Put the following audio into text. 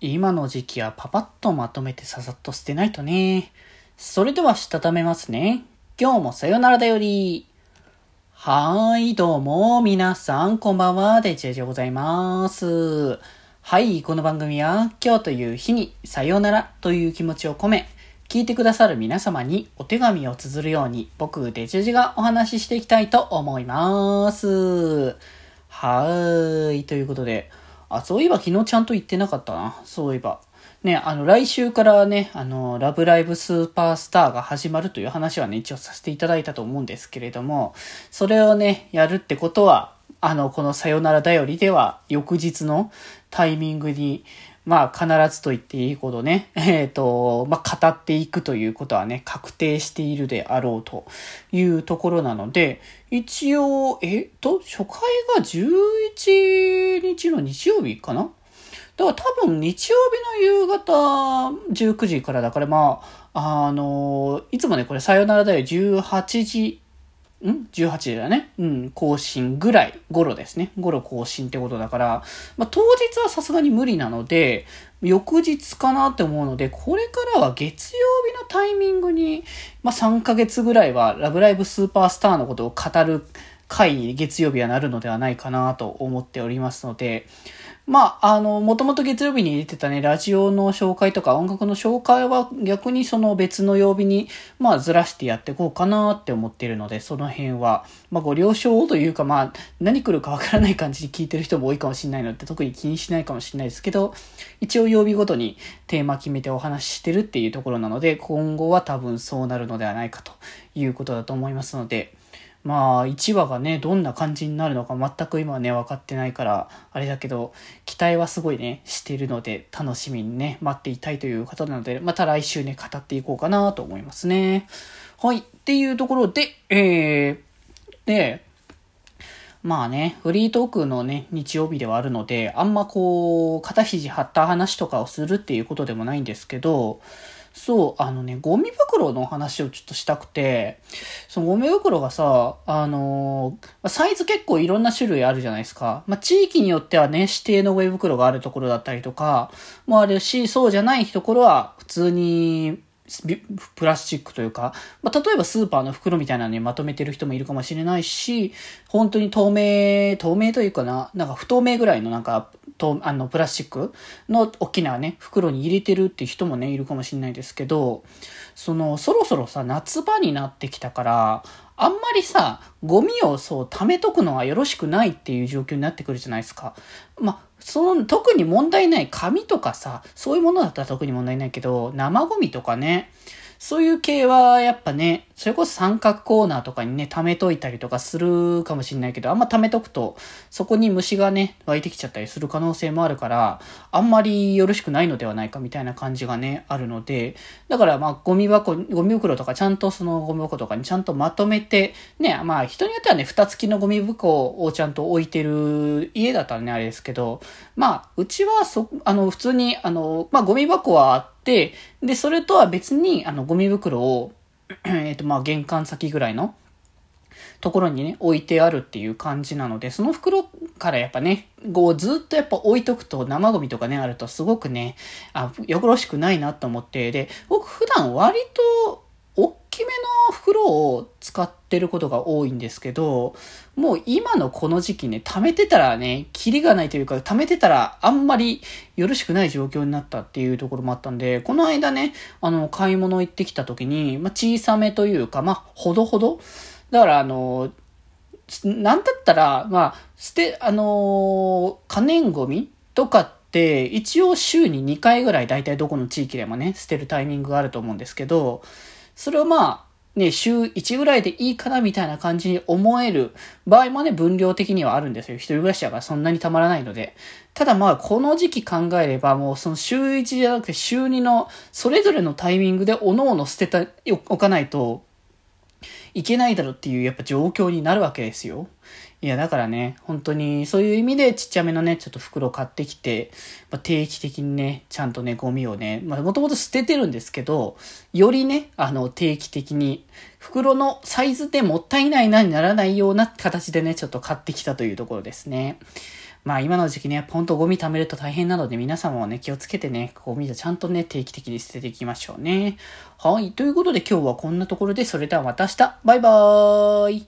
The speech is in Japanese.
今の時期はパパッとまとめてささっと捨てないとね。それではしたためますね。今日もさよならだより。はーい、どうも、皆さん、こんばんは、デジェジでございます。はい、この番組は、今日という日に、さよならという気持ちを込め、聞いてくださる皆様にお手紙を綴るように、僕、デジェジがお話ししていきたいと思います。はーい、ということで、あ、そういえば昨日ちゃんと言ってなかったな。そういえば。ね、あの、来週からね、あの、ラブライブスーパースターが始まるという話はね、一応させていただいたと思うんですけれども、それをね、やるってことは、あの、このさよならだよりでは、翌日のタイミングに、まあ必ずと言っていいほどね、えっ、ー、と、まあ語っていくということはね、確定しているであろうというところなので、一応、えっと、初回が11日の日曜日かな？だから多分日曜日の夕方19時からだからまあ、あの、いつもね、これさよならだよ18時ん ?18 時だね。うん、更新ぐらい、頃ですね。頃更新ってことだから、まあ、当日はさすがに無理なので、翌日かなって思うので、これからは月曜日のタイミングに、まあ、3ヶ月ぐらいは、ラブライブスーパースターのことを語る回に月曜日はなるのではないかなと思っておりますので、まあ、あの、もともと月曜日に入れてたね、ラジオの紹介とか音楽の紹介は逆にその別の曜日に、まあ、ずらしてやっていこうかなって思ってるので、その辺は、まあ、ご了承というか、まあ、何来るかわからない感じに聞いてる人も多いかもしれないので、特に気にしないかもしれないですけど、一応曜日ごとにテーマ決めてお話ししてるっていうところなので、今後は多分そうなるのではないかということだと思いますので、まあ、1話がね、どんな感じになるのか全く今はね、分かってないから、あれだけど、期待はすごいね、しているので、楽しみにね、待っていたいという方なので、また来週ね、語っていこうかなと思いますね。はい。っていうところで、えー、で、まあね、フリートークのね、日曜日ではあるので、あんまこう、肩肘張った話とかをするっていうことでもないんですけど、そう、あのね、ゴミ袋の話をちょっとしたくて、そのゴミ袋がさ、あのー、サイズ結構いろんな種類あるじゃないですか。まあ、地域によってはね、指定のゴミ袋があるところだったりとか、もあるし、そうじゃないところは普通にプラスチックというか、まあ、例えばスーパーの袋みたいなのにまとめてる人もいるかもしれないし、本当に透明、透明というかな、なんか不透明ぐらいのなんか、とあの、プラスチックの大きなね、袋に入れてるって人もね、いるかもしれないですけど、その、そろそろさ、夏場になってきたから、あんまりさ、ゴミをそう、貯めとくのはよろしくないっていう状況になってくるじゃないですか。まあ、その、特に問題ない紙とかさ、そういうものだったら特に問題ないけど、生ゴミとかね、そういう系はやっぱね、それこそ三角コーナーとかにね、貯めといたりとかするかもしんないけど、あんま貯めとくと、そこに虫がね、湧いてきちゃったりする可能性もあるから、あんまりよろしくないのではないかみたいな感じがね、あるので、だからまあ、ゴミ箱、ゴミ袋とかちゃんとそのゴミ箱とかにちゃんとまとめて、ね、まあ人によってはね、蓋付きのゴミ袋をちゃんと置いてる家だったらね、あれですけど、まあ、うちはそ、あの、普通に、あの、まあゴミ箱はあって、で、それとは別に、あの、ゴミ袋を、えっ、と、まあ、玄関先ぐらいのところにね、置いてあるっていう感じなので、その袋からやっぱね、こうずっとやっぱ置いとくと生ゴミとかね、あるとすごくね、あ、よろしくないなと思って、で、僕普段割と袋を使ってることが多いんですけど、もう今のこの時期ね、貯めてたらね、キリがないというか、貯めてたらあんまりよろしくない状況になったっていうところもあったんで、この間ね、あの、買い物行ってきた時に、まあ、小さめというか、まあ、ほどほど。だからあの、なんだったら、まあ、捨て、あの可燃ゴミとかって、一応週に2回ぐらい大体どこの地域でもね、捨てるタイミングがあると思うんですけど、それをまあ、ね、週1ぐらいでいいかなみたいな感じに思える場合もね、分量的にはあるんですよ。一人暮らしだからそんなにたまらないので。ただまあ、この時期考えれば、もうその週1じゃなくて週2のそれぞれのタイミングで各々捨てた、おかないといけないだろうっていうやっぱ状況になるわけですよ。いや、だからね、本当に、そういう意味でちっちゃめのね、ちょっと袋買ってきて、まあ、定期的にね、ちゃんとね、ゴミをね、まあ、もともと捨ててるんですけど、よりね、あの、定期的に、袋のサイズでもったいないなにならないような形でね、ちょっと買ってきたというところですね。まあ今の時期ね、やっぱほんとゴミ貯めると大変なので皆様もね、気をつけてね、ゴミをちゃんとね、定期的に捨てていきましょうね。はい。ということで今日はこんなところで、それではまた明日。バイバーイ。